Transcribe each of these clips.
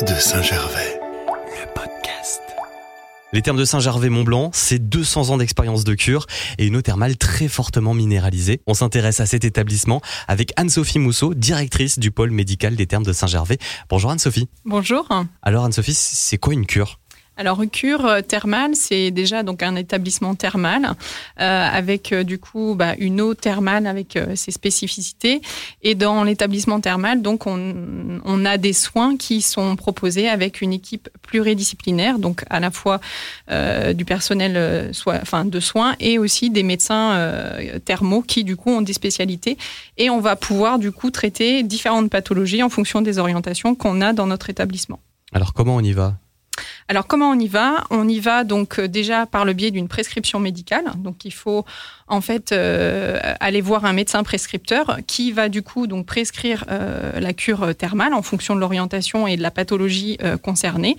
de Saint-Gervais, le podcast. Les termes de Saint-Gervais-Mont-Blanc, c'est 200 ans d'expérience de cure et une eau thermale très fortement minéralisée. On s'intéresse à cet établissement avec Anne-Sophie Mousseau, directrice du pôle médical des termes de Saint-Gervais. Bonjour Anne-Sophie. Bonjour. Alors Anne-Sophie, c'est quoi une cure? Alors, cure euh, thermale, c'est déjà donc un établissement thermal euh, avec euh, du coup bah, une eau thermale avec ses spécificités. Et dans l'établissement thermal, donc on, on, a des soins qui sont proposés avec une équipe pluridisciplinaire, donc à la fois du personnel soit, enfin de soins et aussi des médecins thermaux qui du coup ont des spécialités. Et on va pouvoir du coup traiter différentes pathologies en fonction des orientations qu'on a dans notre établissement. Alors comment on y va? Alors comment on y va? On y va donc euh, déjà par le biais d'une prescription médicale. Donc il faut en fait euh, aller voir un médecin prescripteur qui va du coup donc prescrire euh, la cure thermale en fonction de l'orientation et de la pathologie concernée.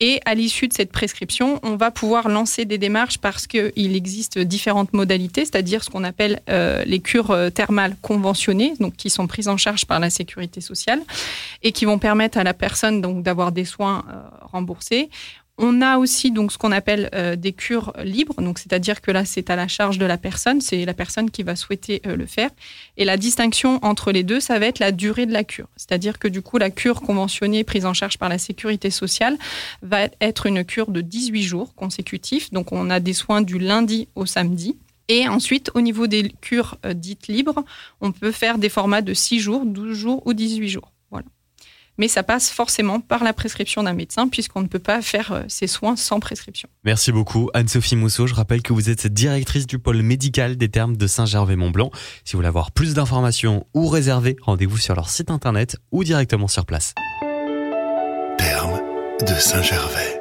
Et à l'issue de cette prescription, on va pouvoir lancer des démarches parce qu'il existe différentes modalités, c'est-à-dire ce qu'on appelle euh, les cures euh, thermales conventionnées, qui sont prises en charge par la sécurité sociale et qui vont permettre à la personne d'avoir des soins euh, remboursés. On a aussi donc ce qu'on appelle euh, des cures libres, c'est-à-dire que là c'est à la charge de la personne, c'est la personne qui va souhaiter euh, le faire. Et la distinction entre les deux, ça va être la durée de la cure, c'est-à-dire que du coup la cure conventionnée prise en charge par la sécurité sociale va être une cure de 18 jours consécutifs, donc on a des soins du lundi au samedi. Et ensuite, au niveau des cures euh, dites libres, on peut faire des formats de 6 jours, 12 jours ou 18 jours mais ça passe forcément par la prescription d'un médecin puisqu'on ne peut pas faire euh, ces soins sans prescription. Merci beaucoup Anne-Sophie Mousseau. Je rappelle que vous êtes directrice du pôle médical des termes de Saint-Gervais-Mont-Blanc. Si vous voulez avoir plus d'informations ou réserver, rendez-vous sur leur site internet ou directement sur place. Termes de Saint-Gervais.